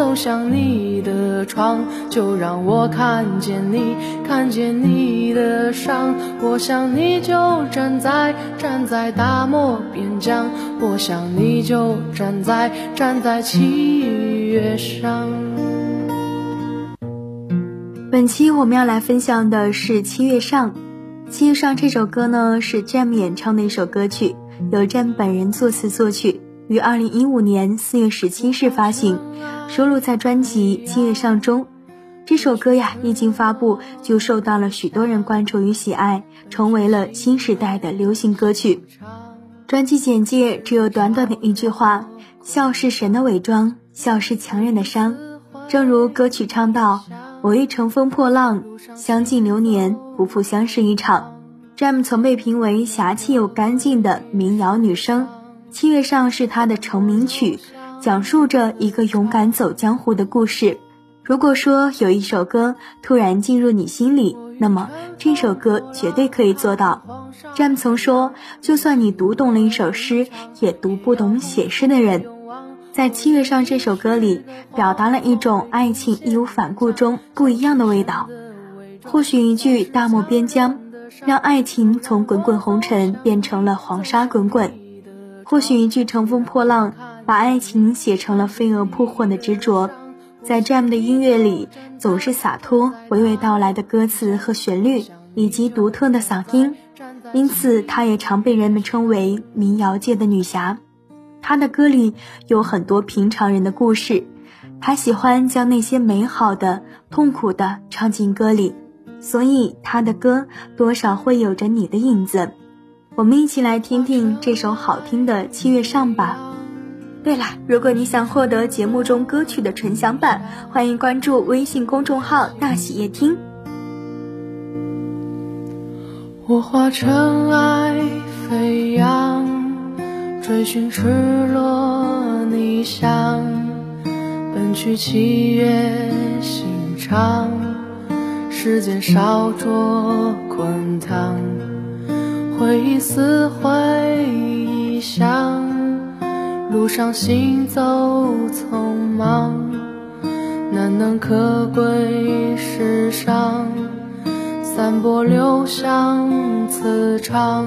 走向你的窗，就让我看见你，看见你的伤。我想你就站在，站在大漠边疆。我想你就站在站在七月上。本期我们要来分享的是《七月上》。《七月上》这首歌呢是 Jam 演唱的一首歌曲，由 Jam 本人作词作曲，于二零一五年四月十七日发行，收录在专辑《七月上》中。这首歌呀一经发布就受到了许多人关注与喜爱，成为了新时代的流行歌曲。专辑简介只有短短的一句话：“笑是神的伪装，笑是强忍的伤。”正如歌曲唱道：“我欲乘风破浪，相敬流年，不负相识一场。” Jam 曾被评为侠气又干净的民谣女声，《七月上》是她的成名曲，讲述着一个勇敢走江湖的故事。如果说有一首歌突然进入你心里，那么这首歌绝对可以做到。詹姆曾说：“就算你读懂了一首诗，也读不懂写诗的人。”在《七月上》这首歌里，表达了一种爱情义无反顾中不一样的味道。或许一句“大漠边疆”，让爱情从滚滚红尘变成了黄沙滚滚；或许一句“乘风破浪”，把爱情写成了飞蛾扑火的执着。在 Jam 的音乐里，总是洒脱、娓娓道来的歌词和旋律，以及独特的嗓音，因此她也常被人们称为民谣界的女侠。她的歌里有很多平常人的故事，她喜欢将那些美好的、痛苦的唱进歌里，所以她的歌多少会有着你的影子。我们一起来听听这首好听的《七月上》吧。对了，如果你想获得节目中歌曲的纯享版，欢迎关注微信公众号“大喜夜听”。我化尘埃飞扬，追寻赤裸逆翔，奔去七月心肠，时间烧灼滚烫，回忆撕毁臆想。路上行走匆忙，难能可贵世上，散播留香磁场。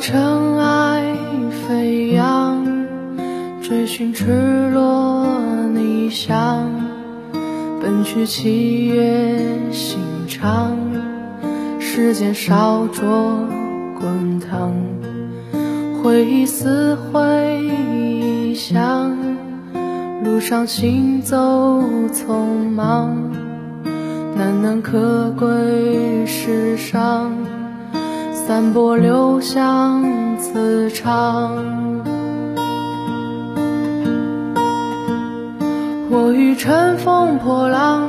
尘埃飞扬，追寻赤裸逆翔。奔去七月心肠，时间烧灼滚烫，回忆撕毁臆想，路上行走匆忙，难能可贵世上，散播留香磁场。我欲乘风破浪，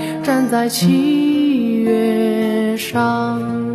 站在七月上。